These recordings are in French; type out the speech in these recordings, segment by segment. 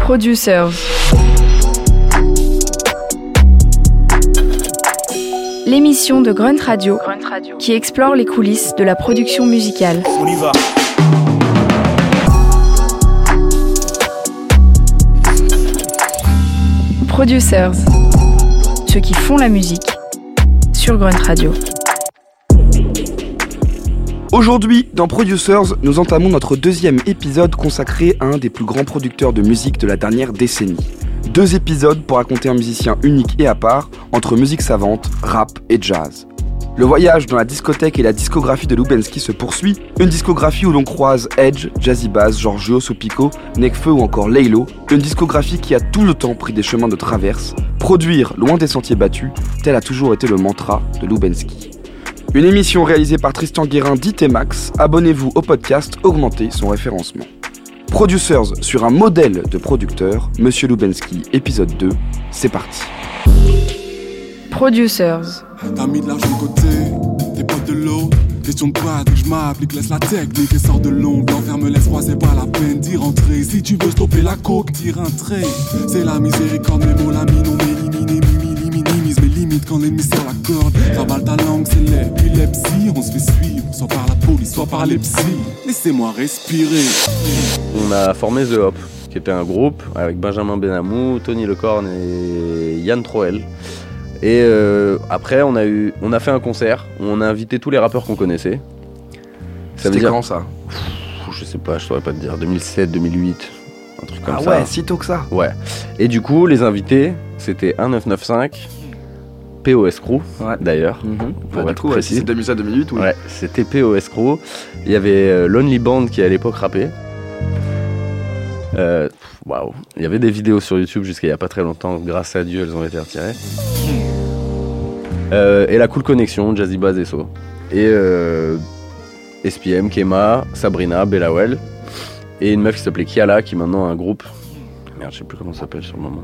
Producers. L'émission de Grunt Radio, qui explore les coulisses de la production musicale. On y va. Producers. Ceux qui font la musique sur Grunt Radio. Aujourd'hui, dans Producers, nous entamons notre deuxième épisode consacré à un des plus grands producteurs de musique de la dernière décennie. Deux épisodes pour raconter un musicien unique et à part entre musique savante, rap et jazz. Le voyage dans la discothèque et la discographie de Lubensky se poursuit, une discographie où l'on croise Edge, Jazzy Bass, Giorgio Sopico, Nekfeu ou encore Laylo, une discographie qui a tout le temps pris des chemins de traverse, produire loin des sentiers battus, tel a toujours été le mantra de Lubensky. Une émission réalisée par Tristan Guérin dit et Max, abonnez-vous au podcast, augmentez son référencement. Producers sur un modèle de producteur, Monsieur Lubensky, épisode 2, c'est parti. Producers. T'as mis de l'argent de côté, t'es pas de l'eau. Question de pratique, je m'applique, laisse la technique et sors de l'ombre. L'enfer me laisse froid, c'est pas la peine d'y rentrer. Si tu veux stopper la coke, tire un trait. C'est la miséricorde, mes mots, la mine, on élimine, quand l'ennemi sort la corde. Rabale ta langue, c'est l'épilepsie. On se fait suivre, soit par la police, soit par les psys. Laissez-moi respirer. On a formé The Hop, qui était un groupe avec Benjamin Benamou, Tony Lecorne et Yann Troel. Et euh, après, on a, eu, on a fait un concert où on a invité tous les rappeurs qu'on connaissait. C'était dire, quand ça? Je sais pas, je saurais pas te dire, 2007, 2008, un truc comme Ah ça. ouais, si tôt que ça. Ouais. Et du coup, les invités, c'était 1995, POS Crew, Ouais. d'ailleurs. Mhm. Pour Bah, être du coup, ouais, précis. c'est 2007-2008, oui. Ouais, c'était POS Crew. Il y avait euh, Lonely Band qui à l'époque rappait. Euh, Waouh. Il y avait des vidéos sur YouTube jusqu'à il y a pas très longtemps. Grâce à Dieu, elles ont été retirées. Euh, et la Cool Connection, Jazzy Bass et So. Et euh, SPM, Kema, Sabrina, Bellawell. Et une meuf qui s'appelait Kiala qui maintenant a un groupe. Merde, je sais plus comment ça s'appelle sur le moment.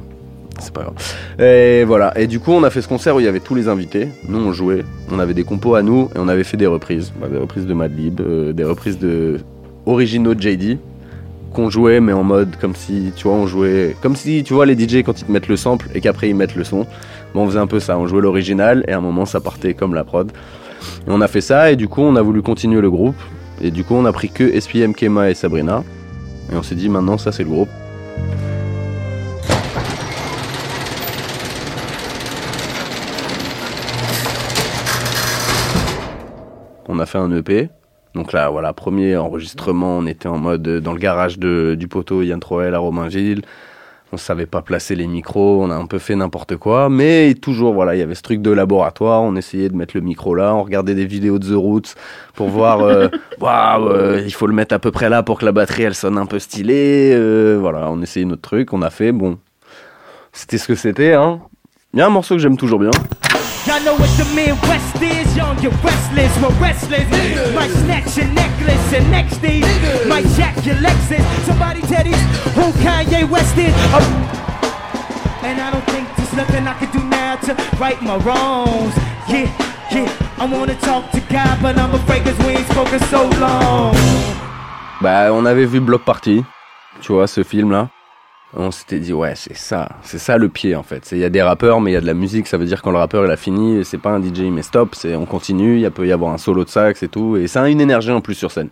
C'est pas grave. Et voilà. Et du coup, on a fait ce concert où il y avait tous les invités. Nous, on jouait. On avait des compos à nous et on avait fait des reprises. Bah, des reprises de Madlib, euh, des reprises de originaux de JD qu'on jouait, mais en mode comme si, tu vois, on jouait comme si, tu vois, les DJ quand ils te mettent le sample et qu'après ils mettent le son. Bon, on faisait un peu ça. On jouait l'original et à un moment ça partait comme la prod. Et on a fait ça et du coup, on a voulu continuer le groupe. Et du coup, on a pris que SPM, Kema et Sabrina. Et on s'est dit maintenant, ça c'est le groupe. On a fait un EP. Donc là, voilà, premier enregistrement, on était en mode euh, dans le garage de, du poteau Yann Troel à Romainville. On savait pas placer les micros, on a un peu fait n'importe quoi, mais toujours, voilà, il y avait ce truc de laboratoire, on essayait de mettre le micro là, on regardait des vidéos de The Roots pour voir, euh, waouh, euh, il faut le mettre à peu près là pour que la batterie elle sonne un peu stylée, euh, voilà, on essayait notre truc, on a fait, bon, c'était ce que c'était, hein. Il y a un morceau que j'aime toujours bien, Y'all know what the Midwest is, young and restless. We're restless. Might snatch your necklace and next these. Might jack your Lexus. Somebody tell these who Kanye West is. Oh. And I don't think there's nothing I can do now to right my wrongs. Yeah, yeah. I wanna talk to God, but I'm afraid cause we ain't spoken so long. Bah, on avait vu Block Party, tu vois, ce film-là. On s'était dit, ouais, c'est ça, c'est ça le pied en fait. Il y a des rappeurs, mais il y a de la musique. Ça veut dire quand le rappeur il a fini, c'est pas un DJ, met stop, c'est on continue. Il peut y avoir un solo de sax et tout. Et ça a une énergie en plus sur scène.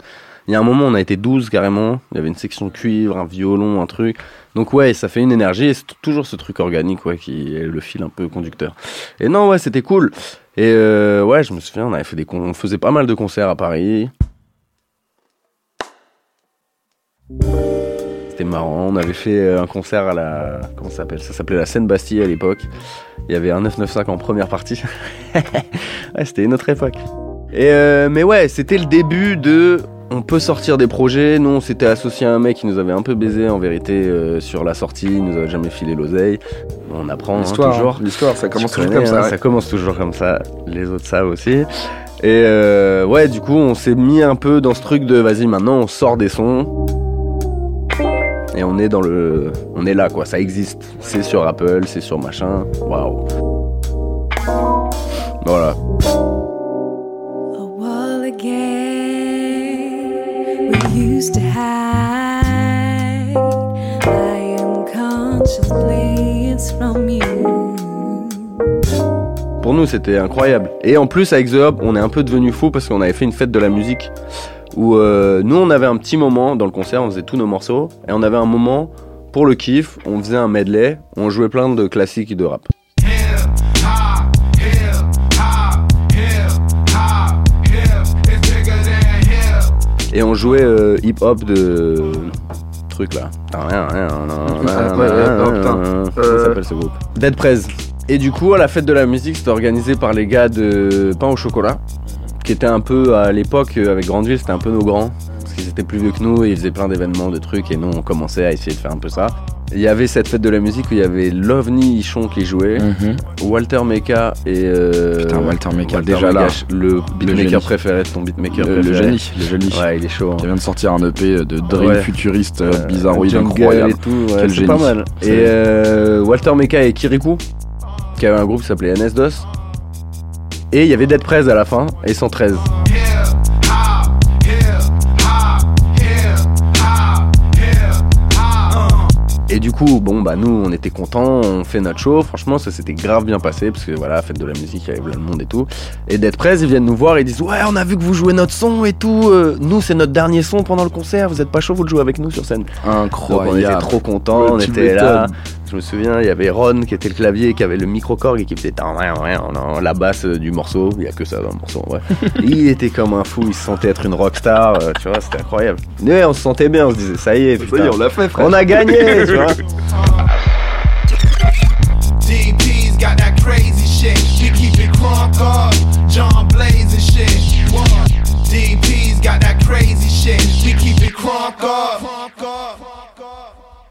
Il y a un moment, on a été 12 carrément. Il y avait une section cuivre, un violon, un truc. Donc ouais, ça fait une énergie et c'est toujours ce truc organique ouais, qui est le fil un peu conducteur. Et non, ouais, c'était cool. Et euh, ouais, je me souviens, on avait fait des on faisait pas mal de concerts à Paris. C'était marrant. On avait fait euh, un concert à la. Comment ça s'appelle? Ça s'appelait la Seine-Bastille à l'époque. Il y avait un 995 en première partie. ouais, c'était une autre époque. Et euh, mais ouais, c'était le début de. On peut sortir des projets. Nous, on s'était associé à un mec qui nous avait un peu baisé en vérité euh, sur la sortie. Il nous avait jamais filé l'oseille. On apprend hein, L'histoire, toujours. hein. l'histoire, ça commence toujours comme ça. hein, ouais. Ça commence toujours comme ça. Les autres savent aussi. Et euh, ouais, du coup, on s'est mis un peu dans ce truc de vas-y, maintenant on sort des sons et on est dans le, on est là quoi, ça existe. C'est sur Apple, c'est sur machin. Waouh. Voilà. Pour nous, c'était incroyable. Et en plus, avec The Hub, on est un peu devenu fou parce qu'on avait fait une fête de la musique où euh, nous, on avait un petit moment dans le concert, on faisait tous nos morceaux, et on avait un moment pour le kiff, on faisait un medley, on jouait plein de classiques de rap. Et on jouait euh, hip-hop de truc là. Comment s'appelle ce groupe? Dead Prez. Et du coup, à la fête de la musique, c'était organisé par les gars de Pain au chocolat, qui étaient un peu à l'époque avec Grandville, c'était un peu nos grands, parce qu'ils étaient plus vieux que nous et ils faisaient plein d'événements, de trucs, et nous on commençait à essayer de faire un peu ça. Il y avait cette fête de la musique où il y avait Lovni Ichon qui jouait, Walter Meka et. euh, Putain, Walter Meka, Walter déjà là. Le beatmaker préféré de ton beatmaker Le, génie, le génie. Ouais, il est chaud. hein. Qui vient de sortir un EP de drill Ouais. futuriste euh, Euh, bizarroïde incroyable. et tout, ouais, Quel c'est génie. pas mal. C'est- Et euh, Walter Meka et Kirikou, qui avait un groupe qui s'appelait NS-DOS. Et il y avait Dead Prez à la fin, et 113. Et du coup, bon, bah nous, on était contents, on fait notre show. Franchement, ça s'était grave bien passé, parce que voilà, fête de la musique, il y avait plein de monde et tout. Et Dead Prez, ils viennent nous voir, ils disent Ouais, on a vu que vous jouez notre son et tout. euh, nous, c'est notre dernier son pendant le concert, vous êtes pas chaud, vous le jouez avec nous sur scène. Donc on Incroyable. était trop contents, on était là. Je me souviens, il y avait Ron qui était le clavier, qui avait le micro-corg et qui faisait la basse euh, du morceau. Il y a que ça dans le morceau, ouais. il était comme un fou, il se sentait être une rockstar, euh, tu vois, c'était incroyable. Mais on se sentait bien, on se disait, ça y est, Ça y putain, est, on l'a fait, frère. on a gagné, tu vois. DP's got that crazy shit. DP's got that crazy. We keep it crunk up.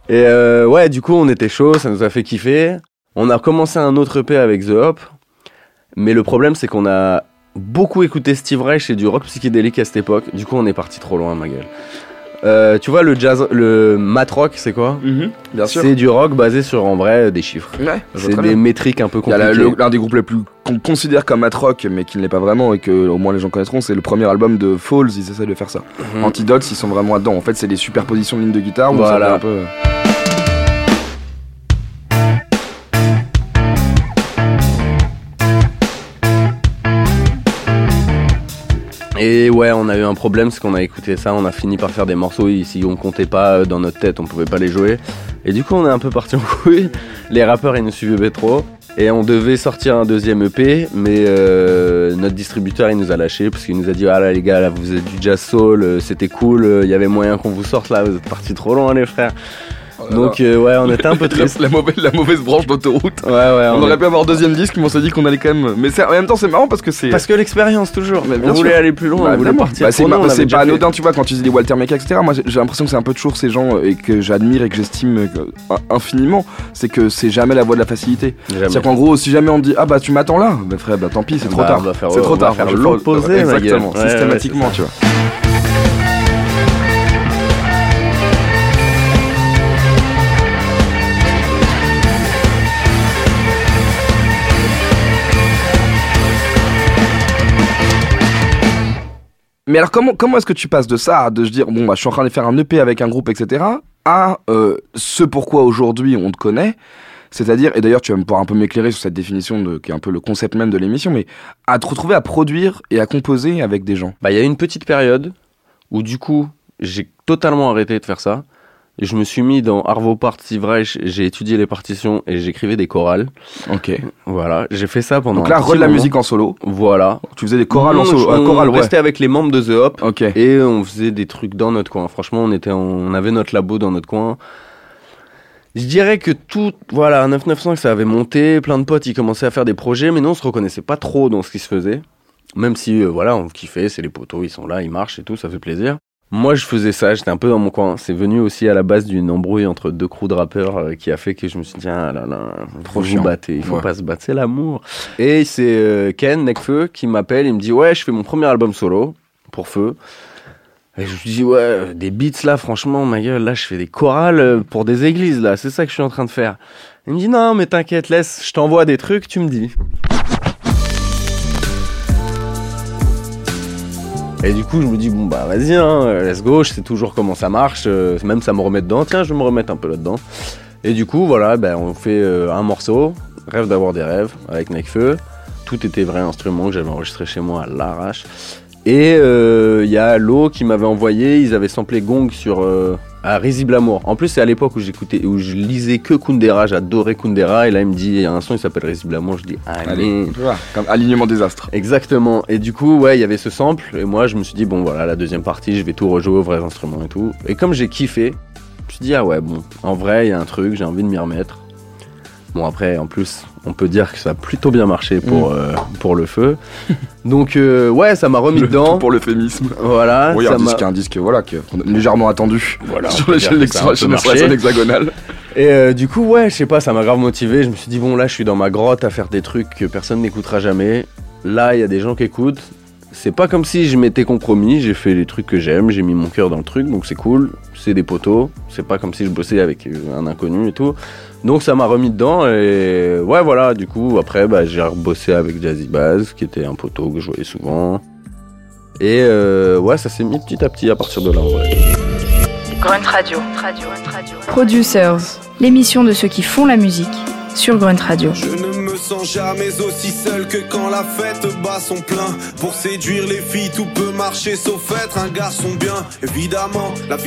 Et euh, ouais, du coup, on était chaud, ça nous a fait kiffer. On a commencé un autre EP avec The Hop. Mais le problème, c'est qu'on a beaucoup écouté Steve Reich et du rock psychédélique à cette époque. Du coup, on est parti trop loin, ma gueule. Euh, tu vois, le jazz, le mat rock, c'est quoi Mhm. C'est du rock basé sur, en vrai, des chiffres. Ouais, C'est des métriques un peu compliquées. l'un des groupes les plus qu'on considère comme mat rock, mais qui ne l'est pas vraiment et que au moins les gens connaîtront, c'est le premier album de Falls. Ils essaient de faire ça. Mhm. Antidotes, ils sont vraiment là-dedans. En fait, c'est des superpositions de lignes de guitare. où Voilà. ça un peu. Et ouais, on a eu un problème, c'est qu'on a écouté ça, on a fini par faire des morceaux, et si on comptait pas euh, dans notre tête, on pouvait pas les jouer. Et du coup, on est un peu parti en couille. Les rappeurs, ils nous suivaient trop. Et on devait sortir un deuxième EP, mais euh, notre distributeur, il nous a lâché parce qu'il nous a dit Ah là, les gars, là, vous êtes du jazz soul, euh, c'était cool, il y avait moyen qu'on vous sorte là, vous êtes partis trop loin, les frères. Donc, euh, ouais, on était un peu triste. la mauvaise, la mauvaise branche d'autoroute. Ouais, ouais, On on aurait est- pu avoir deuxième disque, mais on s'est dit qu'on allait quand même. Mais en même temps, c'est marrant parce que c'est. Parce que l'expérience, toujours. Mais bien on voulait sûr. aller plus loin, Bah, on voulait évidemment. partir. Bah, c'est pas, fait- anodin, tu vois, quand tu dis des Walter Meka, etc. Moi, j'ai l'impression que c'est un peu toujours ces gens euh, et que j'admire et que j'estime euh, infiniment. C'est que c'est jamais la voie de la facilité. C'est-à-dire qu'en gros, si jamais on dit Ah bah tu m'attends là, bah frère, bah tant pis, c'est trop Bah, tard. C'est on trop va tard. l'opposé, Exactement, systématiquement, tu vois. Mais alors comment, comment est-ce que tu passes de ça, de se dire bon bah je suis en train de faire un EP avec un groupe etc à euh, ce pourquoi aujourd'hui on te connaît, c'est-à-dire et d'ailleurs tu vas me pouvoir un peu m'éclairer sur cette définition qui est un peu le concept même de l'émission, mais à te retrouver à produire et à composer avec des gens. Bah, il y a une petite période où, du coup, j'ai totalement arrêté de faire ça. Et je me suis mis dans Arvo Part Steve Reich, j'ai étudié les partitions et j'écrivais des chorales. Ok. Voilà, j'ai fait ça pendant Donc là, re de la moment. musique en solo. Voilà. Tu faisais des chorales en Non, solo. Un on ouais. restait avec les membres de The Hop Ok. et on faisait des trucs dans notre coin. Franchement, on était, on avait notre labo dans notre coin. Je dirais que tout, voilà, 995, ça avait monté, plein de potes, ils commençaient à faire des projets, mais nous, on se reconnaissait pas trop dans ce qui se faisait. Même si, euh, voilà, on kiffait, c'est les poteaux, ils sont là, ils marchent et tout, ça fait plaisir. Moi, je faisais ça, j'étais un peu dans mon coin. C'est venu aussi à la base d'une embrouille entre deux crews de rappeurs euh, qui a fait que je me suis dit, ah là là, Trop vous battez, il faut Ouais. pas se battre, c'est l'amour. Et c'est euh, Ken, Necfeu, qui m'appelle, il me dit, ouais, je fais mon premier album solo pour Feu. Et je lui dis, ouais, des beats là, franchement, ma gueule, là, je fais des chorales euh, pour des églises, là, c'est ça que je suis en train de faire. Il me dit, non, mais t'inquiète, laisse, je t'envoie des trucs, tu me dis. Et du coup, je me dis, bon, bah, vas-y, hein, let's go, je toujours comment ça marche, euh, même ça me remet dedans, tiens, je vais me remettre un peu là-dedans. Et du coup, voilà, ben, on fait euh, un morceau, Rêve d'avoir des rêves, avec Necfeu. tout était vrai instrument que j'avais enregistré chez moi à l'arrache. Et euh, il y a Lo qui m'avait envoyé, ils avaient samplé Gong sur à Risible Amour. En plus, c'est à l'époque où j'écoutais, où je lisais que Kundera, j'adorais Kundera. Et là, il me dit, il y a un son, il s'appelle Risible Amour. Je dis, allez. Allez, tu vois, comme alignement des astres. Exactement. Et du coup, ouais, il y avait ce sample. Et moi, je me suis dit, bon, voilà, la deuxième partie, je vais tout rejouer aux vrais instruments et tout. Et comme j'ai kiffé, je me suis dit, ah ouais, bon, en vrai, il y a un truc, j'ai envie de m'y remettre. Bon, après, en plus, on peut dire que ça a plutôt bien marché pour, euh, pour le feu. Donc, euh, ouais, ça m'a remis Le- dedans. Pour l'euphémisme. Voilà. Oui, ça un disque, un disque, voilà, légèrement attendu Voilà, sur l'échelle hexagonale. Et euh, du coup, ouais, je sais pas, ça m'a grave motivé. Je me suis dit, bon, là, je suis dans ma grotte à faire des trucs que personne n'écoutera jamais. Là, il y a des gens qui écoutent. C'est pas comme si je m'étais compromis. J'ai fait les trucs que j'aime, j'ai mis mon cœur dans le truc, donc c'est cool. C'est des poteaux. C'est pas comme si je bossais avec un inconnu et tout. Donc ça m'a remis dedans et ouais, voilà. Du coup, après, bah, j'ai rebossé avec Jazzy Baz, qui était un poteau que je voyais souvent. Et euh, ouais, ça s'est mis petit à petit à partir de là. en vrai. Grunt Radio. Producers, l'émission de ceux qui font la musique sur Grunt Radio. Je ne me sens jamais aussi seul que quand la fête bat son plein. Pour séduire les filles, tout peut marcher sauf être un garçon bien. Évidemment, la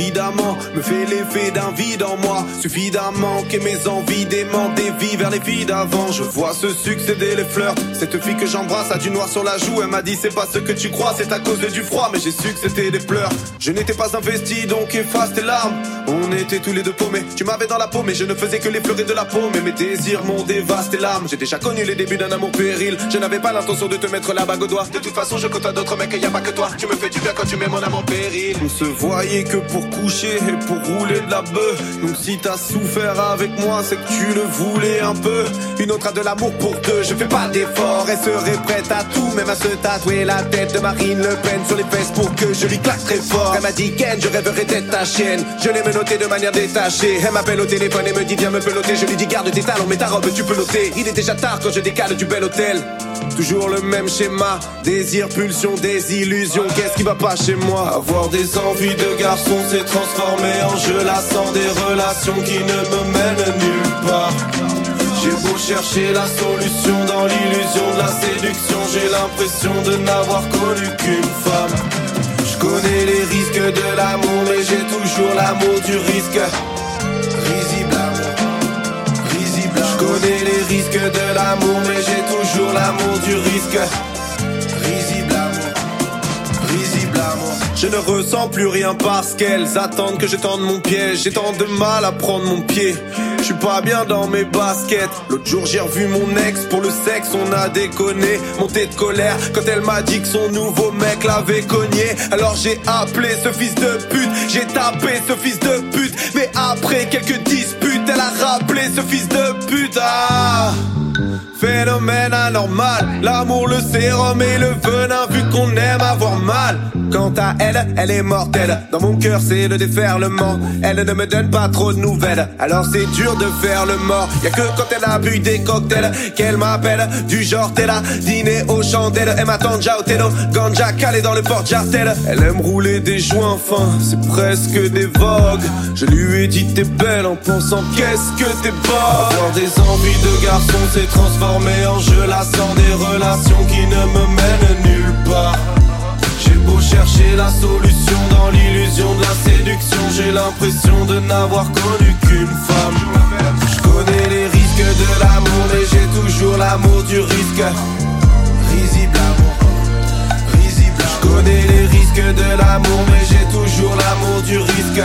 me fait l'effet d'un vide en moi. Suffisamment que mes envies démentent des vies vers les filles d'avant. Je vois se succéder les fleurs. Cette fille que j'embrasse a du noir sur la joue. Elle m'a dit c'est pas ce que tu crois, c'est à cause du froid. Mais j'ai su que c'était des pleurs. Je n'étais pas investi, donc efface tes larmes. On était tous les deux paumés. Tu m'avais dans la peau, mais je ne faisais que l'effleurer de la peau. Mais mes désirs m'ont dévasté l'âme. J'ai déjà connu les débuts d'un amour péril. Je n'avais pas l'intention de te mettre la bague au doigt. De toute façon, je côtoie d'autres mecs et y a pas que toi. Tu me fais du bien quand tu mets mon âme en péril. On se voyait que pour coucher et pour rouler de la bœuf. Donc si t'as souffert avec moi, c'est que tu le voulais un peu. Une autre a de l'amour pour deux. Je fais pas d'effort, elle serait prête à tout, même à se tatouer la tête de Marine Le Pen sur les fesses pour que je lui claque très fort. Elle m'a dit Ken, je rêverais d'être ta chienne. Je l'ai menotté de manière détachée. Elle m'appelle au téléphone et me dit viens me peloter. Je lui dis garde tes talons, mais ta robe tu peux l'ôter. Il est déjà tard quand je décale du bel hôtel. Toujours le même schéma, désir, pulsion, désillusion. Qu'est-ce qui va pas chez moi? Avoir des envies de garçon s'est transformé en jeu lassant des relations qui ne me mènent nulle part. J'ai beau chercher la solution dans l'illusion de la séduction, j'ai l'impression de n'avoir connu qu'une femme. Je connais les risques de l'amour, mais j'ai toujours l'amour du risque. Connais les risques de l'amour, mais j'ai toujours l'amour du risque. Risible amour, risible amour. Je ne ressens plus rien parce qu'elles attendent que je tende mon piège. J'ai tant de mal à prendre mon pied. Je suis pas bien dans mes baskets. L'autre jour j'ai revu mon ex pour le sexe, on a déconné, monté de colère quand elle m'a dit que son nouveau mec l'avait cogné. Alors j'ai appelé ce fils de pute, j'ai tapé ce fils de pute. Mais après quelques disputes, elle a rappelé ce fils de pute. Phénomène anormal, l'amour, le sérum et le venin, vu qu'on aime avoir mal. Quant à elle, elle est mortelle. Dans mon cœur, c'est le déferlement. Elle ne me donne pas trop de nouvelles, alors c'est dur de faire le mort. Y a que quand elle a bu des cocktails qu'elle m'appelle. Du genre, t'es là, dîner aux chandelles. Elle m'attend déjà au télo, ganja calé dans le porte-jartel. Elle aime rouler des joints fins, c'est presque des vogues. Je lui ai dit t'es belle en pensant qu'est-ce que t'es pas. Avoir des envies de garçon s'est transformé en jeu lassant des relations qui ne me mènent nulle part. J'ai beau chercher la solution dans l'illusion de la séduction, j'ai l'impression de n'avoir connu qu'une femme. Je connais les risques de l'amour, mais j'ai toujours l'amour du risque. Risible amour, risible Je connais les risques de l'amour, mais j'ai toujours l'amour du risque.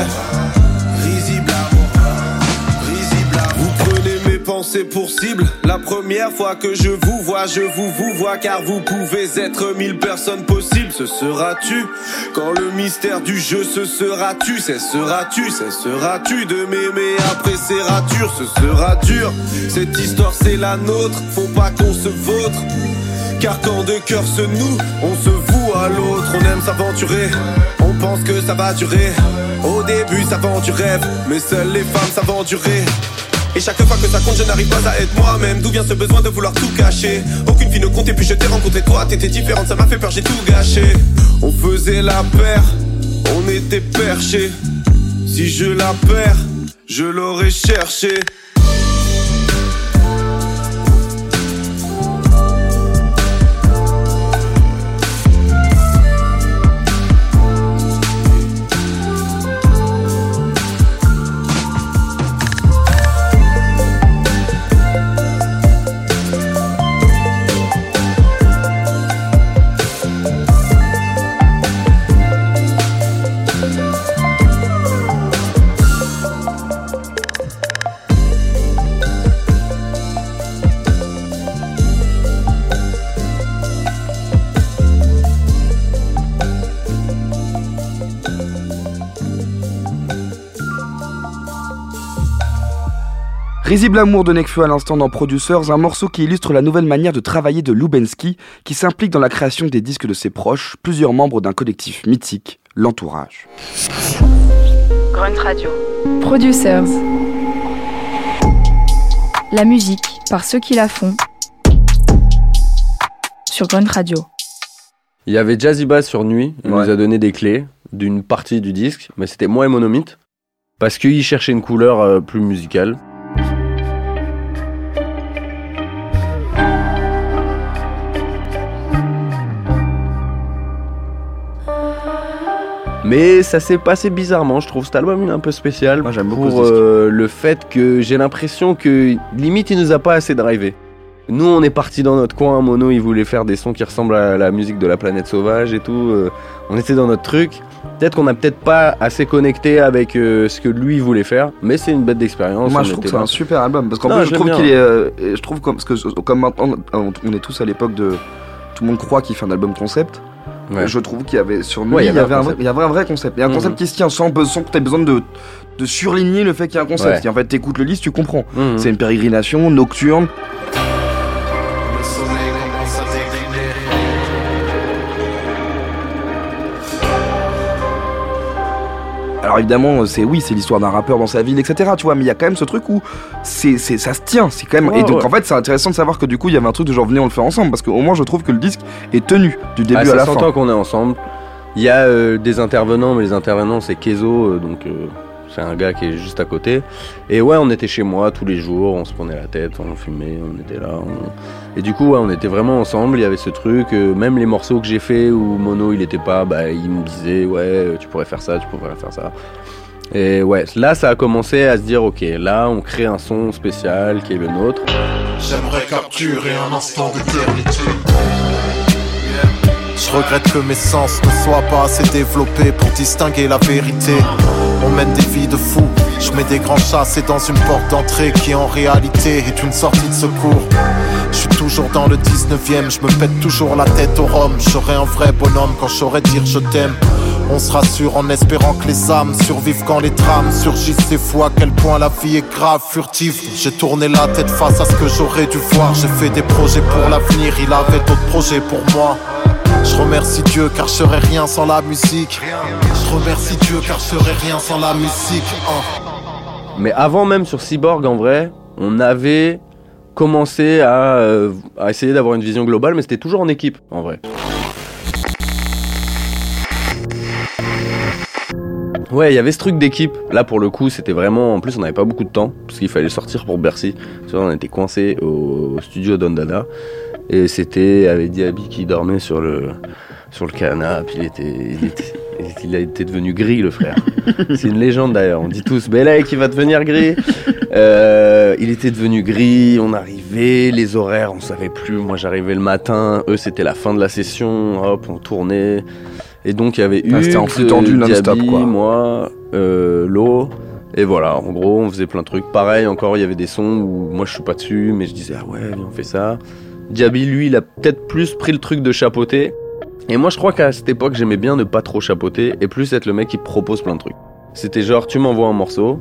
Pensées pour cible. La première fois que je vous vois, je vous vous vois car vous pouvez être mille personnes possibles. Ce sera-tu quand le mystère du jeu ce sera-tu, cesseras-tu, cesseras-tu de m'aimer? Après ces ratures, ce sera dur. Cette histoire c'est la nôtre, faut pas qu'on se vautre. Car quand deux cœurs se nouent, on se voue à l'autre. On aime s'aventurer, on pense que ça va durer. Au début, ça vend du rêve, mais seules les femmes savent endurer. Et chaque fois que ça compte, je n'arrive pas à être moi-même. D'où vient ce besoin de vouloir tout cacher? Aucune fille ne comptait, puis je t'ai rencontré toi. T'étais différente, ça m'a fait peur, j'ai tout gâché. On faisait la paire, on était perchés. Si je la perds, je l'aurais cherché. Risible amour de Nekfeu à l'instant dans Producers, un morceau qui illustre la nouvelle manière de travailler de Lubensky, qui s'implique dans la création des disques de ses proches, plusieurs membres d'un collectif mythique, l'entourage. Grunt Radio. Producers. La musique par ceux qui la font. Sur Grunt Radio. Il y avait Jazzy Bass sur Nuit, il Ouais. nous a donné des clés d'une partie du disque, mais c'était moins monomite, parce qu'il cherchait une couleur euh, plus musicale. Mais ça s'est passé bizarrement, je trouve cet album il est un peu spécial Moi, j'aime beaucoup pour ce disque. euh, le fait que j'ai l'impression que limite il nous a pas assez drivé. Nous on est parti dans notre coin, Mono il voulait faire des sons qui ressemblent à la musique de la planète sauvage et tout, euh, on était dans notre truc. Peut-être qu'on n'a peut-être pas assez connecté avec euh, ce que lui voulait faire, mais c'est une bête d'expérience. Moi on je trouve que c'est là. un super album parce qu'en Non, plus je j'aime trouve bien. qu'il est euh, je trouve comme parce que comme maintenant on est tous à l'époque de tout le monde croit qu'il fait un album concept. Ouais. Je trouve qu'il y avait sur lui Ouais, il y avait un, vrai, concept. il y avait un vrai concept. Un Mhm. concept qui se tient sans, sans que tu aies besoin de de surligner le fait qu'il y a un concept. En fait t'écoutes le liste, tu comprends. Mhm. C'est une pérégrination nocturne. Alors évidemment, c'est oui, c'est l'histoire d'un rappeur dans sa ville, etc. Tu vois, mais il y a quand même ce truc où c'est, c'est, ça se tient, c'est quand même. Ouais, et donc ouais. en fait, c'est intéressant de savoir que du coup, il y avait un truc de genre venez on le fait ensemble, parce qu'au moins je trouve que le disque est tenu du début Ah, à ça la fin. qu'on est ensemble. Il y a euh, des intervenants, mais les intervenants c'est Kezo, euh, donc euh, c'est un gars qui est juste à côté. Et ouais, on était chez moi tous les jours, on se prenait la tête, on fumait, on était là. on- Et du coup, ouais, on était vraiment ensemble. Il y avait ce truc, euh, même les morceaux que j'ai fait où Mono il était pas, bah il me disait ouais, euh, tu pourrais faire ça, tu pourrais faire ça. Et ouais, là ça a commencé à se dire ok, là on crée un son spécial qui est le nôtre. J'aimerais capturer un instant d'éternité. Je regrette que mes sens ne soient pas assez développés pour distinguer la vérité. On mène des vies de fous. Je mets des grands chassés dans une porte d'entrée qui en réalité est une sortie de secours. Je toujours dans le 19ème, je me pète toujours la tête au rhum. J'aurai un vrai bonhomme quand je saurais dire je t'aime. On se rassure en espérant que les âmes survivent quand les drames surgissent. C'est fou à quel point la vie est grave, furtive. J'ai tourné la tête face à ce que j'aurais dû voir. J'ai fait des projets pour l'avenir, il avait d'autres projets pour moi. Je remercie Dieu car je serais rien sans la musique. Je remercie Dieu car je serais rien sans la musique. hein. Mais avant même sur Cyborg, en vrai, on avait commencé à, euh, à essayer d'avoir une vision globale, mais c'était toujours en équipe, en vrai. Ouais, il y avait ce truc d'équipe. Là, pour le coup, c'était vraiment. En plus, on n'avait pas beaucoup de temps, parce qu'il fallait sortir pour Bercy. On était coincé au studio d'Ondana. Et c'était avec Diaby qui dormait sur le, sur le canapé. Il était, il était, il été devenu gris, le frère. C'est une légende d'ailleurs. On dit tous, Bella qui va devenir gris. Euh, il était devenu gris. On arrivait, les horaires, on savait plus. Moi, j'arrivais le matin. Eux, c'était la fin de la session. Hop, on tournait. Et donc, il y avait eu. Ah, c'était en flux tendu non-stop, quoi. Moi, euh, l'eau. Et voilà, en gros, on faisait plein de trucs. Pareil, encore, il y avait des sons où moi, je suis pas dessus, mais je disais, ah ouais, viens, on fait ça. Diaby, lui, il a peut-être plus pris le truc de chapeauter. Et moi, je crois qu'à cette époque, j'aimais bien ne pas trop chapeauter et plus être le mec qui propose plein de trucs. C'était genre, tu m'envoies un morceau,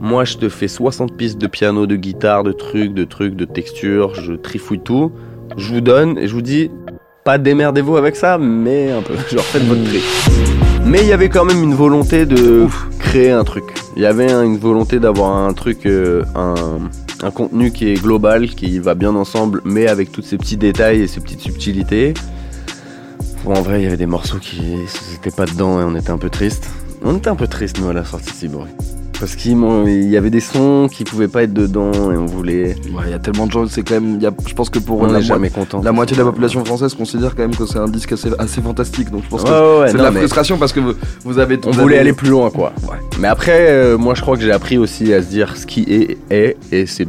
moi, je te fais 60 pistes de piano, de guitare, de trucs, de trucs, de textures, je trifouille tout, je vous donne et je vous dis, pas démerdez-vous avec ça, mais un peu, genre, faites votre tri. Mais il y avait quand même une volonté de créer un truc. Il y avait un- une volonté d'avoir un truc, euh, un, un contenu qui est global, qui va bien ensemble, mais avec tous ces petits détails et ces petites subtilités. Bon, en vrai, il y avait des morceaux qui n'étaient pas dedans et on était un peu triste. On était un peu triste, nous, à la sortie de Cyborg. Parce qu'il y avait des sons qui pouvaient pas être dedans et on voulait. Ouais, il y a tellement de gens, c'est quand même. il y a- je pense que pour On la, jamais content. la moitié de la population française considère quand même que c'est un disque assez, assez fantastique. Donc je pense Ouais, que ouais, c'est de la frustration parce que vous, vous avez. On vous voulait aller plus loin, quoi. Mais après, euh, moi, je crois que j'ai appris aussi à se dire ce qui est, est, et c'est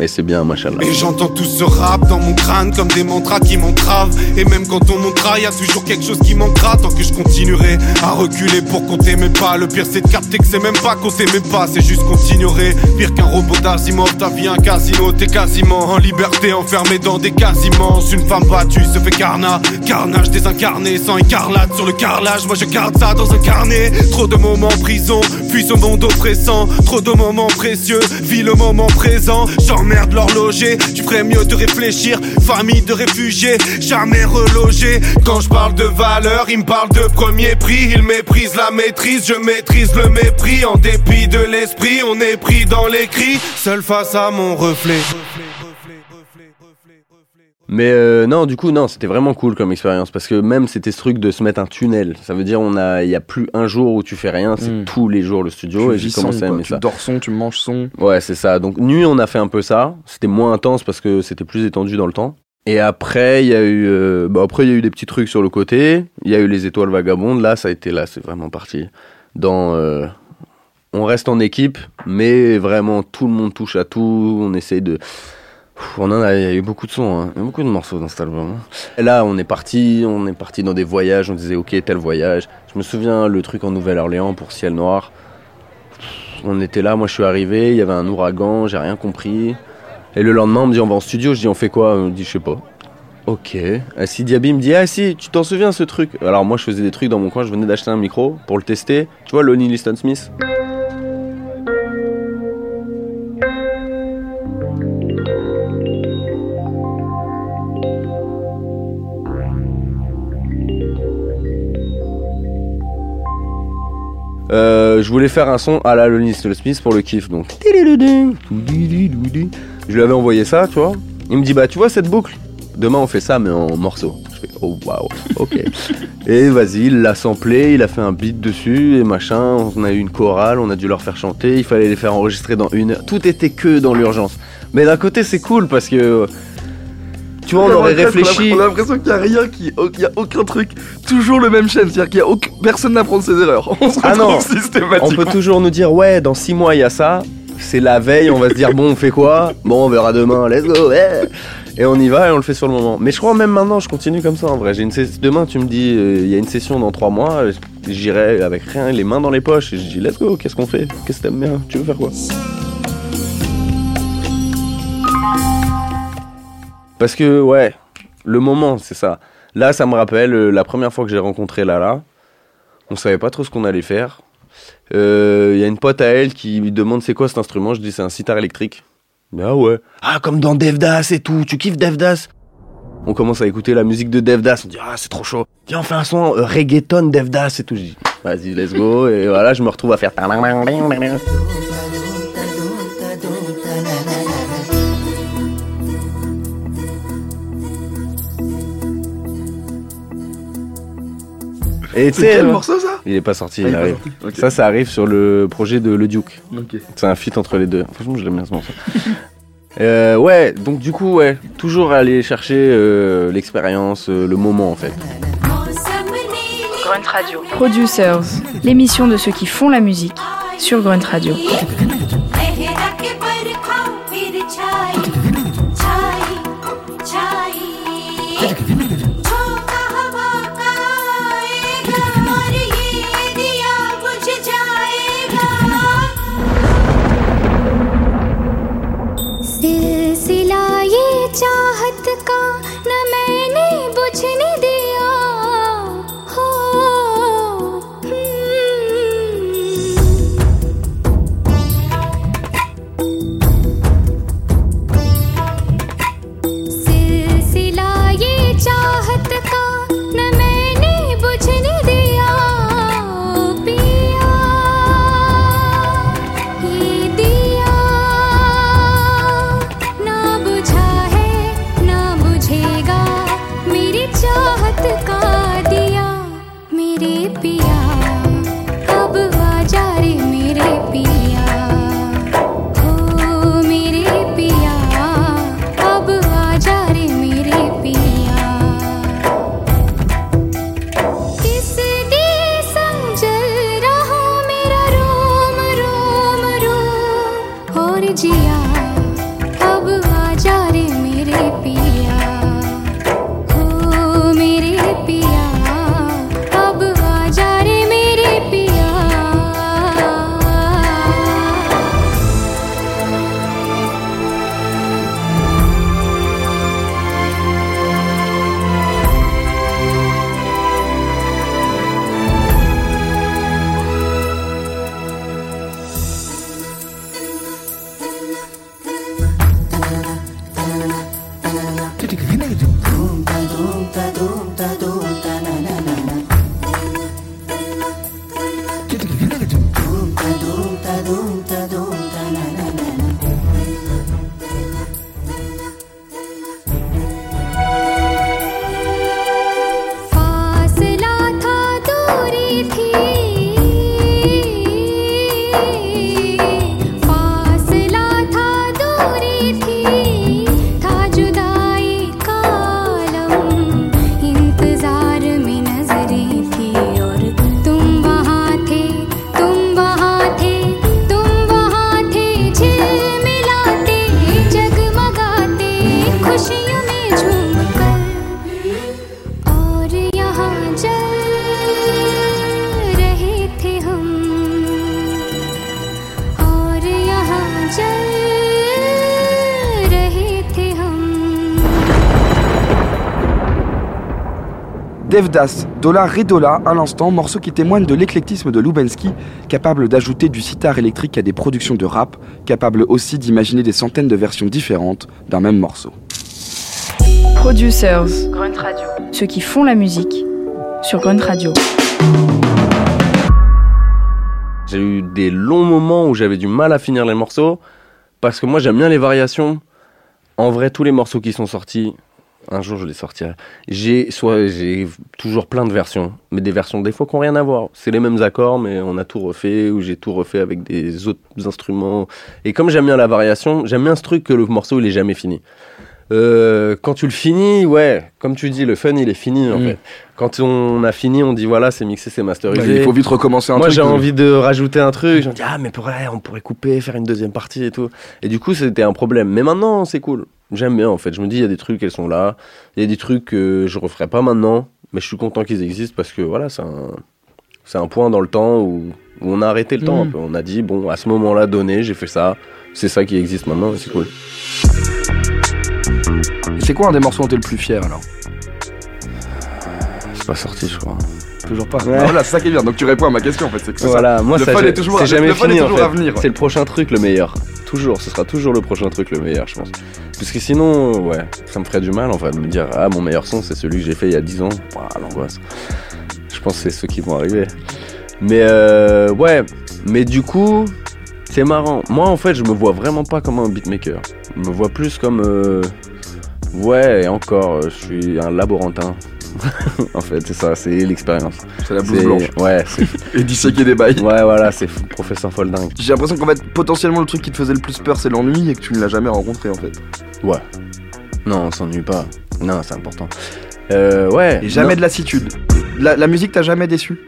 Et c'est bien, machallah. Et j'entends tout ce rap dans mon crâne comme des mantras qui m'entravent. Et même quand on montera, y a toujours quelque chose qui manquera. Tant que je continuerai à reculer pour compter mes pas. Le pire c'est de capter que c'est même pas compter mes pas, c'est juste qu'on t'ignorait. Pire qu'un robot d'Asimov, ta vie un casino. T'es quasiment en liberté, enfermé dans des quasiments. Une femme battue se fait carnat. Carnage désincarné, sans écarlate sur le carrelage. Moi je garde ça dans un carnet. Trop de moments en prison, puis ce monde oppressant. Trop de moments précieux, vis le moment présent. J'emmerde l'horloger, tu ferais mieux de réfléchir. Famille de réfugiés, jamais relogé. Quand je parle de valeur, il me parle de premier prix. Il méprise la maîtrise, je maîtrise le mépris. En dépit de l'esprit, on est pris dans les cris. Seul face à mon reflet. Mais euh, non, du coup, non, c'était vraiment cool comme expérience parce que même c'était ce truc de se mettre un tunnel. Ça veut dire on a, il y a plus un jour où tu fais rien, c'est Mm. tous les jours le studio Tu et j'ai son, commencé à quoi. aimer Tu ça. dors son, tu manges son. Ouais, c'est ça. Donc nuit, on a fait un peu ça. C'était moins intense parce que c'était plus étendu dans le temps. Et après, il y a eu, euh, bah après il y a eu des petits trucs sur le côté. Il y a eu les étoiles vagabondes. Là, ça a été là, c'est vraiment parti dans. euh, on reste en équipe, mais vraiment tout le monde touche à tout. On essaye de. On a, il y a eu beaucoup de sons, hein. il y a beaucoup de morceaux dans cet album. hein. Et là, on est parti, on est parti dans des voyages. On disait ok, tel voyage. Je me souviens le truc en Nouvelle-Orléans pour Ciel Noir. On était là, moi je suis arrivé, il y avait un ouragan, j'ai rien compris. Et le lendemain, on me dit on va en studio, je dis on fait quoi? On me dit je sais pas. Ok. Ah, si Diaby me dit ah si, tu t'en souviens ce truc? Alors moi je faisais des trucs dans mon coin, je venais d'acheter un micro pour le tester. Tu vois Lonnie Liston Smith? Euh, je voulais faire un son à la Lonnie Smith pour le kiff donc. Je lui avais envoyé ça, tu vois. Il me dit bah tu vois cette boucle? Demain on fait ça mais en morceaux. Je fais oh waouh, ok. et vas-y, il l'a samplé, il a fait un beat dessus et machin. On a eu une chorale, on a dû leur faire chanter, il fallait les faire enregistrer dans une heure. Tout était que dans l'urgence. Mais d'un côté c'est cool parce que tu vois on aurait réfléchi. On a l'impression qu'il n'y a rien, qu'il n'y a aucun truc. Toujours le même chaîne. C'est-à-dire qu'il y a aucun- personne n'apprend de ses erreurs. On se Ah non. On systématiquement. peut toujours nous dire ouais dans 6 mois il y a ça. C'est la veille, on va se dire bon on fait quoi? Bon on verra demain, let's go ouais. Et on y va et on le fait sur le moment. Mais je crois même maintenant je continue comme ça en vrai. J'ai une Demain tu me dis euh, il y a une session dans 3 mois, j'irai avec rien, les mains dans les poches et je dis let's go, qu'est-ce qu'on fait? Qu'est-ce que t'aimes bien? Tu veux faire quoi? Parce que ouais, le moment c'est ça. Là ça me rappelle euh, la première fois que j'ai rencontré Lala. On savait pas trop ce qu'on allait faire. Il Euh, y a une pote à elle qui lui demande c'est quoi cet instrument? Je dis c'est un sitar électrique. Ah ouais. Ah comme dans Devdas et tout. Tu kiffes Devdas? On commence à écouter la musique de Devdas. On dit ah c'est trop chaud. Viens on fait un son euh, reggaeton Devdas et tout. Je dis vas-y let's go. Et voilà je me retrouve à faire. Et tu sais, quel morceau ça il est pas sorti, Ah, il arrive. sorti. Ça, ça arrive sur le projet de Le Duke. C'est un feat entre les deux. Franchement, je l'aime bien ce morceau. Euh, ouais, donc du coup, ouais, toujours aller chercher euh, l'expérience, euh, le moment en fait. Grunt Radio. Producers, l'émission de ceux qui font la musique sur Grunt Radio. Devdas, Dollar Redola, à l'instant, morceau qui témoigne de l'éclectisme de Lubensky, capable d'ajouter du sitar électrique à des productions de rap, capable aussi d'imaginer des centaines de versions différentes d'un même morceau. Producers, Grunt Radio. Ceux qui font la musique sur Grunt Radio. J'ai eu des longs moments où j'avais du mal à finir les morceaux parce que moi j'aime bien les variations. En vrai, tous les morceaux qui sont sortis, un jour je les sortirai. J'ai soit j'ai toujours plein de versions, mais des versions des fois qui n'ont rien à voir. C'est les mêmes accords, mais on a tout refait ou j'ai tout refait avec des autres instruments. Et comme j'aime bien la variation, j'aime bien ce truc que le morceau il est jamais fini. Euh, quand tu le finis, ouais, comme tu dis, le fun il est fini en Mm. fait. Quand on a fini, on dit voilà, c'est mixé, c'est masterisé. il faut vite recommencer un Moi truc. j'ai euh, envie de rajouter un truc, je me dis ah mais pourrait, on pourrait couper, faire une deuxième partie et tout. Et du coup c'était un problème. Mais maintenant c'est cool. J'aime bien en fait. Je me dis il y a des trucs, elles sont là. Il y a des trucs que je referai pas maintenant, mais je suis content qu'ils existent parce que voilà c'est un, c'est un point dans le temps où, où on a arrêté le temps un Mhm. peu. On a dit bon à ce moment-là donné j'ai fait ça, c'est ça qui existe maintenant et c'est cool. C'est quoi un des morceaux dont t'es le plus fier alors? C'est pas sorti je crois. Toujours pas. Ouais. Bah voilà, c'est ça qui est bien. Donc tu réponds à ma question en fait. C'est que c'est ça. Voilà, moi Le ça fun est toujours- c'est jamais le fun est fini en fait. à venir, ouais. C'est le prochain truc le meilleur. Toujours, ce sera toujours le prochain truc le meilleur, je pense. Parce que sinon, ouais, ça me ferait du mal en fait de me dire ah mon meilleur son c'est celui que j'ai fait il y a 10 ans. Ouah, l'angoisse. Je pense que c'est ceux qui vont arriver. Mais euh, ouais, mais du coup, c'est marrant. Moi en fait, je me vois vraiment pas comme un beatmaker. Je me vois plus comme euh, ouais, encore, je suis un laborantin. en fait, c'est ça, c'est l'expérience. C'est la blouse blanche. Ouais, Et disséquer des bails. Ouais, voilà, c'est professeur Folding. J'ai l'impression qu'en fait, potentiellement, le truc qui te faisait le plus peur, c'est l'ennui et que tu ne l'as jamais rencontré en fait. Ouais. Non, on s'ennuie pas. Non, c'est important. Euh, ouais. Et jamais non. de lassitude. La, la musique t'a jamais déçu?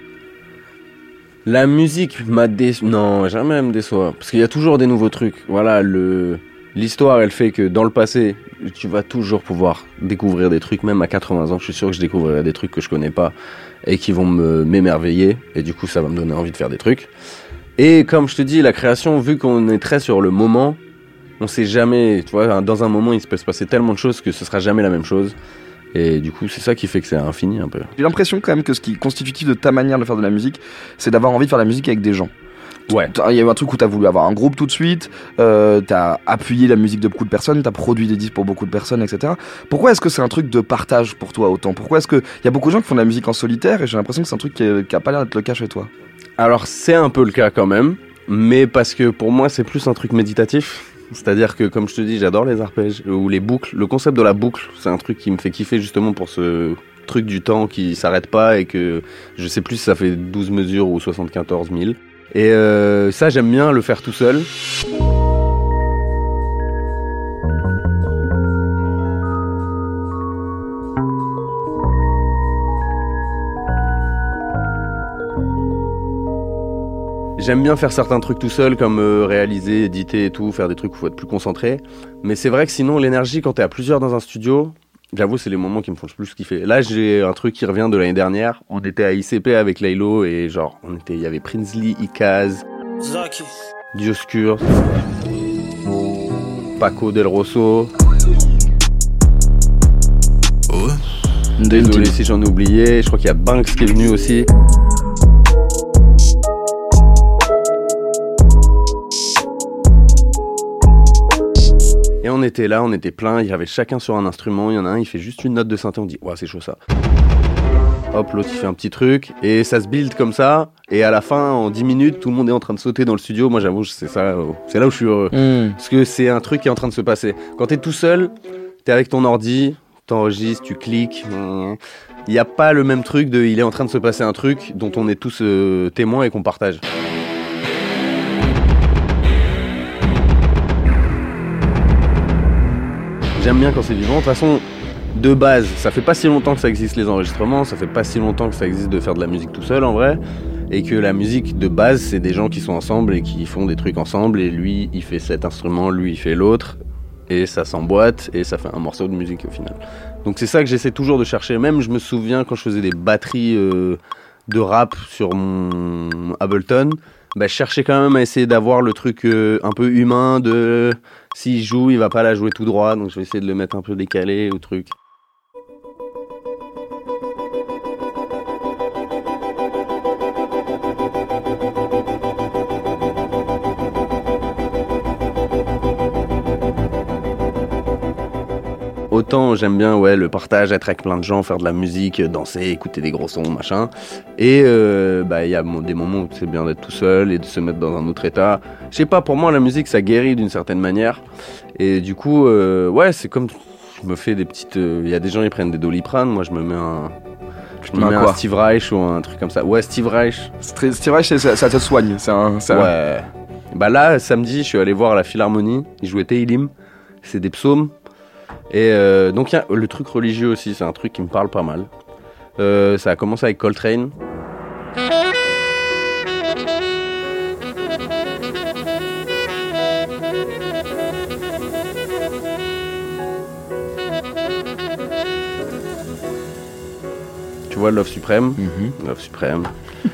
La musique m'a déçu. Non, jamais elle me déçoit. Parce qu'il y a toujours des nouveaux trucs. Voilà, le. L'histoire, elle fait que dans le passé, tu vas toujours pouvoir découvrir des trucs, même à 80 ans, je suis sûr que je découvrirai des trucs que je connais pas et qui vont me m'émerveiller. Et du coup, ça va me donner envie de faire des trucs. Et comme je te dis, la création, vu qu'on est très sur le moment, on sait jamais, tu vois, dans un moment, il peut se passer tellement de choses que ce sera jamais la même chose. Et du coup, c'est ça qui fait que c'est infini un peu. J'ai l'impression quand même que ce qui est constitutif de ta manière de faire de la musique, c'est d'avoir envie de faire de la musique avec des gens. Ouais. Il y a eu un truc où t'as voulu avoir un groupe tout de suite, euh, t'as appuyé la musique de beaucoup de personnes, t'as produit des disques pour beaucoup de personnes, etc. Pourquoi est-ce que c'est un truc de partage pour toi autant? Pourquoi est-ce que il y a beaucoup de gens qui font de la musique en solitaire et j'ai l'impression que c'est un truc qui, est- qui a pas l'air d'être le cas chez toi Alors c'est un peu le cas quand même, mais parce que pour moi c'est plus un truc méditatif. C'est-à-dire que comme je te dis, j'adore les arpèges ou les boucles. Le concept de la boucle, c'est un truc qui me fait kiffer justement pour ce truc du temps qui s'arrête pas et que je sais plus si ça fait 12 mesures ou 74 000. Et euh, ça j'aime bien le faire tout seul. J'aime bien faire certains trucs tout seul, comme euh, réaliser, éditer et tout, faire des trucs où il faut être plus concentré. Mais c'est vrai que sinon, l'énergie, quand t'es à plusieurs dans un studio, j'avoue, c'est les moments qui me font le plus kiffer. Là, j'ai un truc qui revient de l'année dernière. On était à ICP avec Laylo et genre, on était, il y avait Prinsley, Ikaz, Dioscure, Paco Del Rosso. Désolé si j'en ai oublié. Je crois qu'il y a Banks qui est venu aussi. Était là, on était plein, il y avait chacun sur un instrument, il y en a un, il fait juste une note de synthé, on dit, ouais, c'est chaud ça. Hop, l'autre il fait un petit truc, et ça se build comme ça, et à la fin, en 10 minutes, tout le monde est en train de sauter dans le studio. Moi, j'avoue, c'est ça, euh, c'est là où je suis heureux. Parce que c'est un truc qui est en train de se passer. Quand t'es tout seul, t'es avec ton ordi, t'enregistres, tu cliques. Il n'y a pas le même truc de il est en train de se passer un truc dont on est tous euh, témoins et qu'on partage. J'aime bien quand c'est vivant. De toute façon, de base, ça fait pas si longtemps que ça existe les enregistrements, ça fait pas si longtemps que ça existe de faire de la musique tout seul en vrai. Et que la musique de base, c'est des gens qui sont ensemble et qui font des trucs ensemble. Et lui, il fait cet instrument, lui, il fait l'autre. Et ça s'emboîte et ça fait un morceau de musique au final. Donc c'est ça que j'essaie toujours de chercher. Même je me souviens quand je faisais des batteries euh, de rap sur mon Ableton, bah, je cherchais quand même à essayer d'avoir le truc euh, un peu humain de s'il joue, il va pas la jouer tout droit, donc je vais essayer de le mettre un peu décalé ou truc. Autant j'aime bien ouais, le partage, être avec plein de gens, faire de la musique, danser, écouter des gros sons, machin. Et euh, bah, il y a des moments où c'est bien d'être tout seul et de se mettre dans un autre état. Je sais pas, pour moi, la musique, ça guérit d'une certaine manière. Et du coup, euh, ouais, c'est comme. Je me fais des petites. euh, Il y a des gens, ils prennent des doliprane. Moi, je me mets un. Je me mets un Steve Reich ou un truc comme ça. Ouais, Steve Reich. Steve Steve Reich, ça, ça te soigne. Un. Ouais. Bah là, samedi, je suis allé voir à la Philharmonie. Ils jouaient Teilim. C'est des psaumes. Et euh, donc, il y a le truc religieux aussi. C'est un truc qui me parle pas mal. Euh, ça a commencé avec Coltrane. Tu vois, Love Suprême. Mhm. Love Suprême.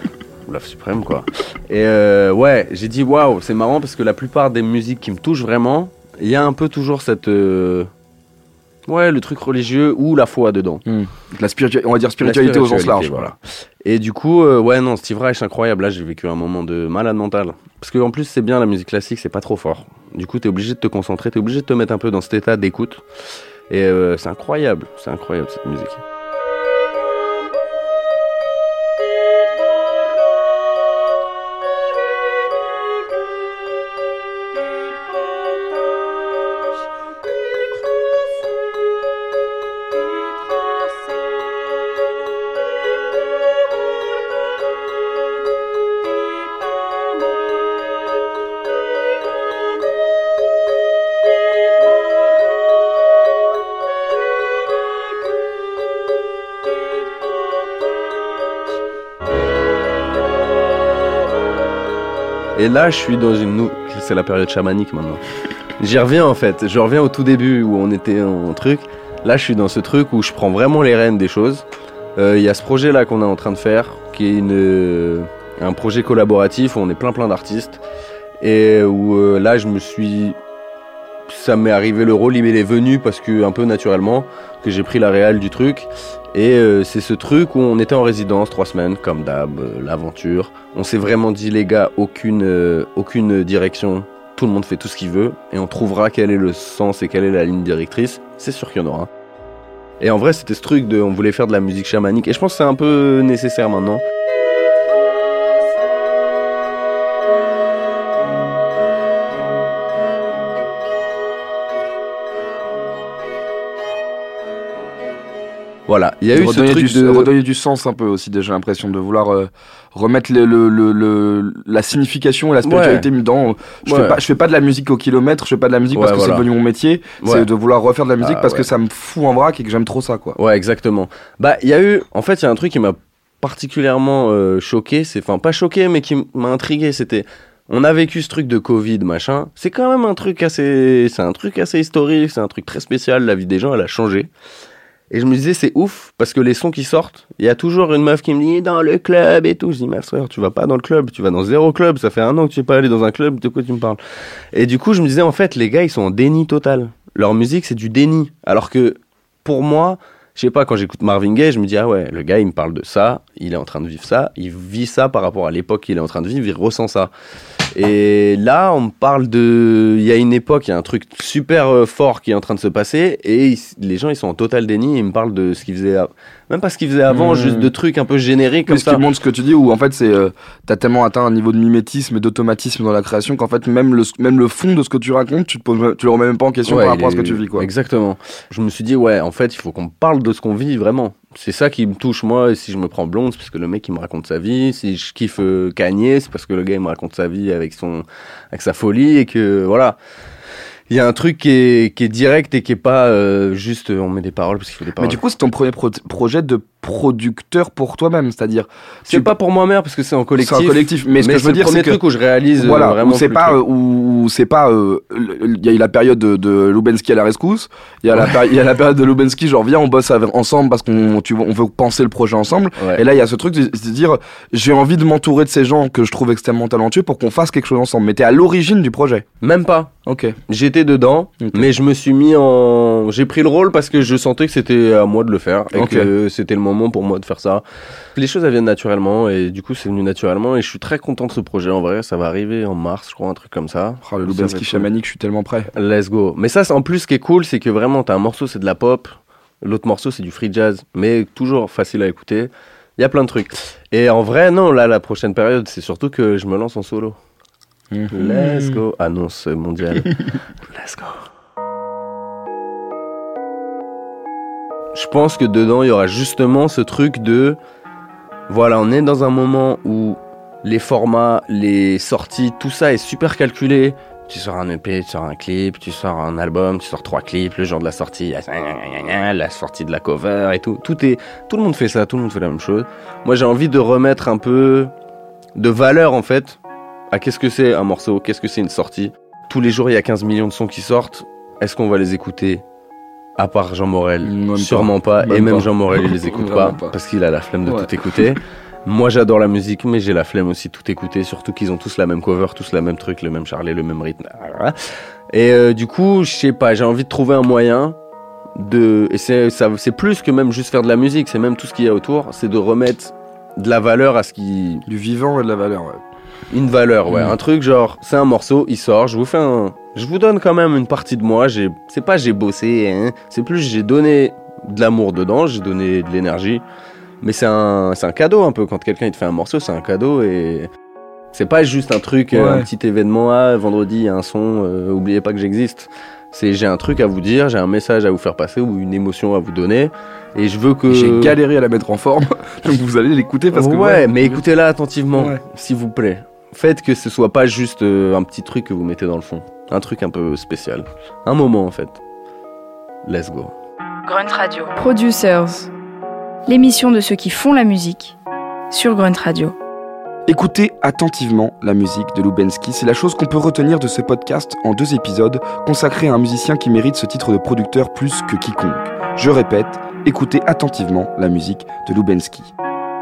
Love Suprême, quoi. Et euh, ouais, j'ai dit waouh, c'est marrant parce que la plupart des musiques qui me touchent vraiment, il y a un peu toujours cette. Ouais, le truc religieux ou la foi dedans. La spiritu- on va dire spiritualité, La au sens large. spiritualité, voilà. Et du coup, euh, ouais, non, Steve Reich, incroyable. Là, j'ai vécu un moment de malade mental. Parce qu'en plus, c'est bien, la musique classique, c'est pas trop fort. Du coup, t'es obligé de te concentrer, t'es obligé de te mettre un peu dans cet état d'écoute. Et euh, c'est incroyable, c'est incroyable cette musique. Et là, je suis dans une. C'est la période chamanique maintenant. J'y reviens en fait. Je reviens au tout début où on était en truc. Là, je suis dans ce truc où je prends vraiment les rênes des choses. Euh, Il y a ce projet là qu'on est en train de faire, qui est une, euh, un projet collaboratif où on est plein plein d'artistes. Et où euh, là, je me suis. Ça m'est arrivé, le rôle il m'est venu parce que, un peu naturellement, que j'ai pris la réale du truc. Et euh, c'est ce truc où on était en résidence trois semaines, comme d'hab, euh, l'aventure. On s'est vraiment dit, les gars, aucune, euh, aucune direction. Tout le monde fait tout ce qu'il veut et on trouvera quel est le sens et quelle est la ligne directrice. C'est sûr qu'il y en aura. Et en vrai, c'était ce truc de. On voulait faire de la musique chamanique et je pense que c'est un peu nécessaire maintenant. Voilà, il y a eu ce truc du, de. redonner du sens un peu aussi, déjà, l'impression de vouloir euh, remettre le, le- le- la signification et la spiritualité dans. Je, Ouais. fais pas, je fais pas de la musique au kilomètre, je fais pas de la musique Ouais, parce que voilà. c'est devenu mon métier, Ouais. c'est de vouloir refaire de la musique Ah, parce que ouais. ça me fout en vrac et que j'aime trop ça, quoi. Ouais, exactement. Bah, il y a eu. En fait, il y a un truc qui m'a particulièrement euh, choqué. C'est. Enfin, pas choqué, mais qui m'a intrigué. C'était. On a vécu ce truc de Covid, machin. C'est quand même un truc assez. C'est un truc assez historique. C'est un truc très spécial. La vie des gens, elle a changé. Et je me disais, c'est ouf, parce que les sons qui sortent, il y a toujours une meuf qui me dit dans le club et tout. Je dis, ma soeur, tu vas pas dans le club, tu vas dans zéro club. Ça fait un an que tu es pas allé dans un club, de quoi tu me parles? Et du coup, je me disais, en fait, les gars, ils sont en déni total. Leur musique, c'est du déni. Alors que, pour moi, je sais pas, quand j'écoute Marvin Gaye, je me dis, ah ouais, le gars, il me parle de ça, il est en train de vivre ça, il vit ça par rapport à l'époque qu'il est en train de vivre, il ressent ça. Et là, on me parle de. Il y a une époque, il y a un truc super euh, fort qui est en train de se passer, et ils- les gens, ils sont en total déni, ils me parlent de ce qu'ils faisaient. a- Même pas ce qu'ils faisaient avant, Mmh. juste de trucs un peu génériques comme Mais ce ça. qui montre ce que tu dis, où en fait, c'est euh, t'as tellement atteint un niveau de mimétisme et d'automatisme dans la création qu'en fait, même le, même le fond de ce que tu racontes, tu, te tu le remets même pas en question Ouais, par rapport à ce que tu vis, quoi. Exactement. Je me suis dit, ouais, en fait, il faut qu'on parle de ce qu'on vit vraiment. C'est ça qui me touche, moi. Si je me prends blonde, c'est parce que le mec, il me raconte sa vie. Si je kiffe euh, Kanye, c'est parce que le gars, il me raconte sa vie avec, son, avec sa folie. Et que, voilà. Il y a un truc qui est, qui est direct et qui est pas euh, juste euh, on met des paroles parce qu'il faut des Mais paroles. du coup, c'est ton premier pro- projet de producteur pour toi-même, c'est-à-dire. c'est tu- pas pour moi-même parce que c'est en collectif. C'est un collectif, mais ce que je c'est veux le dire, premier c'est que truc où je réalise euh, voilà, vraiment où c'est pas, euh, où c'est pas, euh, il y a eu la période de, de Lubensky à la rescousse, il y a la, péri- il y a la période de Lubensky, genre viens, on bosse ensemble parce qu'on, tu vois, on veut penser le projet ensemble. Ouais. Et là, il y a ce truc de, de dire, j'ai envie de m'entourer de ces gens que je trouve extrêmement talentueux pour qu'on fasse quelque chose ensemble. Mais t'es à l'origine du projet. Même pas. Ok. J'étais dedans, mais je me suis mis en. J'ai pris le rôle parce que je sentais que c'était à moi de le faire et que c'était le moment pour moi de faire ça. Les choses elles viennent naturellement et du coup c'est venu naturellement et je suis très content de ce projet en vrai. Ça va arriver en mars, je crois, un truc comme ça. Oh, le être chamanique, je suis tellement prêt. Let's go. Mais ça, en plus, ce qui est cool, c'est que vraiment, t'as un morceau, c'est de la pop. L'autre morceau, c'est du free jazz. Mais toujours facile à écouter. Il y a plein de trucs. Et en vrai, non, là, la prochaine période, c'est surtout que je me lance en solo. Let's go. Annonce mondiale. Let's go. Je pense que dedans, il y aura justement ce truc de. Voilà, on est dans un moment où les formats, les sorties, tout ça est super calculé. Tu sors un EP, tu sors un clip, tu sors un album, tu sors trois clips, le jour de la sortie, la sortie de la cover et tout. Tout est, tout le monde fait ça, tout le monde fait la même chose. Moi, j'ai envie de remettre un peu de valeur en fait à qu'est-ce que c'est un morceau, qu'est-ce que c'est une sortie? Tous les jours, il y a 15 millions de sons qui sortent. Est-ce qu'on va les écouter? À part Jean Morel, Même sûrement pas. Et même pas. Jean Morel, il les écoute pas, parce qu'il a la flemme de Ouais. tout écouter. Moi, j'adore la musique, mais j'ai la flemme aussi de tout écouter. Surtout qu'ils ont tous la même cover, tous la même truc, le même charlet, le même rythme. Et euh, du coup, je sais pas, j'ai envie de trouver un moyen de. Et c'est plus que même juste faire de la musique, c'est même tout ce qu'il y a autour, c'est de remettre de la valeur à ce qui. Du vivant et de la valeur, ouais. Une valeur, ouais. Mm. Un truc genre, c'est un morceau, il sort, je vous fais un. Je vous donne quand même une partie de moi. J'ai, c'est pas j'ai bossé, hein. c'est plus j'ai donné de l'amour dedans, j'ai donné de l'énergie. Mais c'est un, c'est un cadeau un peu. Quand quelqu'un te fait un morceau, c'est un cadeau et c'est pas juste un truc, Ouais. un petit événement. Ah, vendredi, il y a un son, euh, oubliez pas que j'existe. C'est j'ai un truc à vous dire, j'ai un message à vous faire passer ou une émotion à vous donner. Et je veux que. J'ai galéré à la mettre en forme, donc vous allez l'écouter parce que. ouais, mais écoutez-la attentivement, Ouais. s'il vous plaît. Faites que ce soit pas juste euh, un petit truc que vous mettez dans le fond. Un truc un peu spécial. Un moment en fait. Let's go. Grunt Radio. Producers. L'émission de ceux qui font la musique sur Grunt Radio. Écoutez attentivement la musique de Lubensky, c'est la chose qu'on peut retenir de ce podcast en deux épisodes consacrés à un musicien qui mérite ce titre de producteur plus que quiconque. Je répète, écoutez attentivement la musique de Lubensky.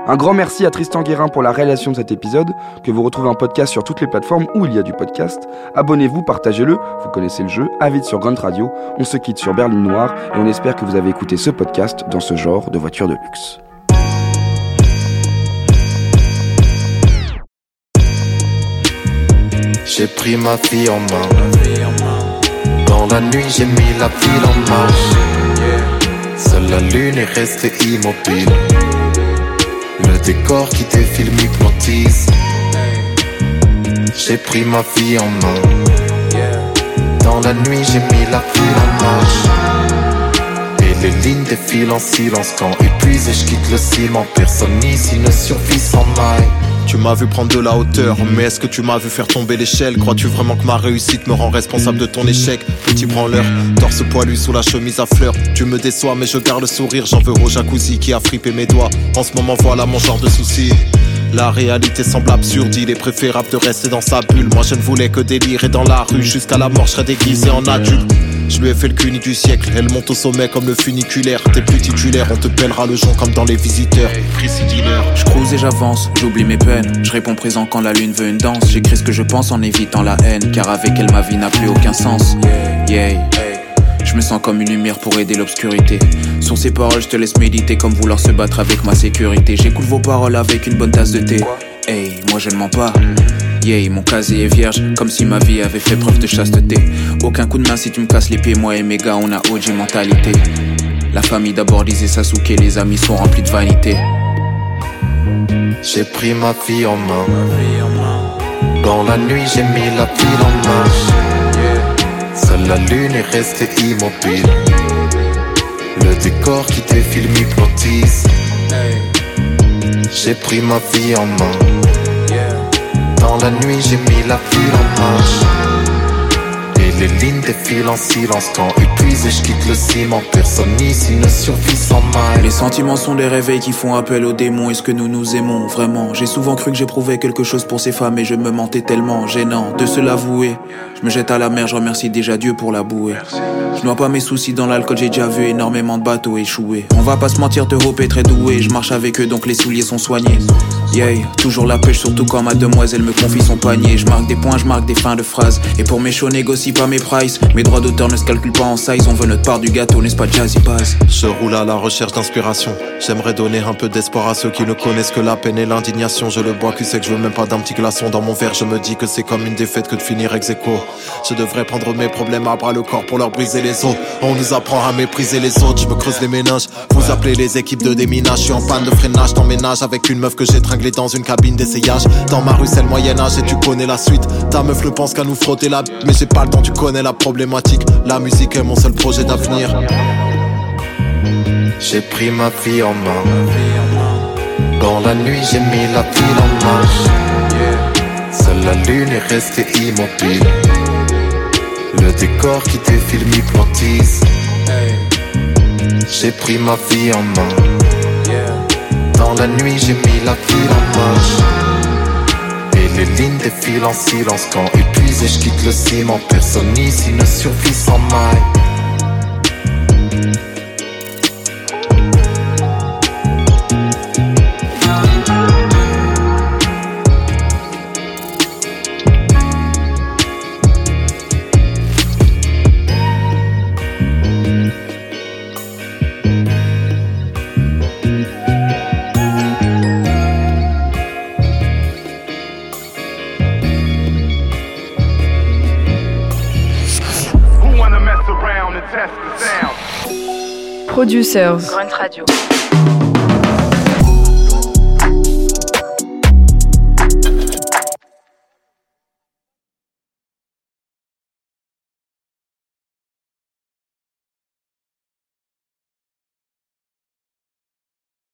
Un grand merci à Tristan Guérin pour la réalisation de cet épisode, que vous retrouvez en podcast sur toutes les plateformes où il y a du podcast. Abonnez-vous, partagez-le, vous connaissez le jeu, à vite sur Grunt Radio. On se quitte sur Berlin Noir et on espère que vous avez écouté ce podcast dans ce genre de voiture de luxe. J'ai pris ma vie en main. Dans la nuit, j'ai mis la ville en marche. Seule la lune est restée immobile. Le décor qui défile m'hypnotise. J'ai pris ma vie en main. Dans la nuit, j'ai mis la ville en marche. Et les lignes défilent en silence quand épuisé, je quitte le ciment. Personne ici ne survit sans maille. Tu m'as vu prendre de la hauteur, mais est-ce que tu m'as vu faire tomber l'échelle? Crois-tu vraiment que ma réussite me rend responsable de ton échec? Petit branleur, torse poilu sous la chemise à fleurs. Tu me déçois mais je garde le sourire. J'en veux au jacuzzi qui a frippé mes doigts. En ce moment voilà mon genre de souci. La réalité semble absurde, il est préférable de rester dans sa bulle. Moi je ne voulais que délirer dans la rue, jusqu'à la mort je serais déguisé en adulte. Je lui ai fait le cuni du siècle, elle monte au sommet comme le funiculaire. T'es plus titulaire, on te pèlera le jonc comme dans les visiteurs. Je cruise et j'avance, j'oublie mes peines. Je réponds présent quand la lune veut une danse. J'écris ce que je pense en évitant la haine, car avec elle ma vie n'a plus aucun sens. Yeah. Je me sens comme une lumière pour aider l'obscurité. Sur ces paroles, je te laisse méditer comme vouloir se battre avec ma sécurité. J'écoute vos paroles avec une bonne tasse de thé. Hey, moi je ne mens pas. Yeah, mon casier est vierge, comme si ma vie avait fait preuve de chasteté. Aucun coup de main si tu me casses les pieds, moi et mes gars, on a OG mentalité. La famille d'abord disait Sasuke, les amis sont remplis de vanité. J'ai pris ma vie en main. Dans la nuit, j'ai mis la ville en marche. Seule la lune est restée immobile. Le décor qui défile m'hypnotise. J'ai pris ma vie en main. Dans la nuit, j'ai mis la ville en marche. Les lignes défilent en silence quand épuisé, je quitte le ciment. Personne ici ne survit sans mal. Les sentiments sont des réveils qui font appel aux démons. Est-ce que nous nous aimons vraiment? J'ai souvent cru que j'éprouvais quelque chose pour ces femmes et je me mentais tellement. Gênant de se l'avouer. Je me jette à la mer, je remercie déjà Dieu pour la bouée. Je noie pas mes soucis dans l'alcool, j'ai déjà vu énormément de bateaux échouer. On va pas se mentir, te est très doué. Je marche avec eux donc les souliers sont soignés. Yeah, toujours la pêche, surtout quand mademoiselle me confie son panier. Je marque des points, je marque des fins de phrases. Et pour mes shows, négocie pas mes. Mes droits d'auteur ne se calculent pas en size. On veut notre part du gâteau, n'est-ce pas Jazzy Bass? Je roule à la recherche d'inspiration. J'aimerais donner un peu d'espoir à ceux qui ne connaissent que la peine et l'indignation. Je le bois, tu sais que je veux même pas d'un petit glaçon dans mon verre. Je me dis que c'est comme une défaite que de finir ex aequo. Je devrais prendre mes problèmes à bras le corps pour leur briser les os. On nous apprend à mépriser les autres. Je me creuse les ménages. Vous appelez les équipes de déminage. Je suis en panne de freinage, t'emménage avec une meuf que j'ai tringlée dans une cabine d'essayage. Dans ma rue, c'est le Moyen-Âge et tu connais la suite. Ta meuf ne pense qu'à nous frotter la mais j'ai pas le temps, tu connais la problématique. La musique est mon seul projet d'avenir. J'ai pris ma vie en main. Dans la nuit, j'ai mis la ville en marche. Seule la lune est restée immobile. Le décor qui défile m'hypnotise. J'ai pris ma vie en main. Dans la nuit, j'ai mis la ville en marche. Les lignes défilent en silence quand épuisé, je quitte le ciment. Personne ici ne survit sans maille. Producers.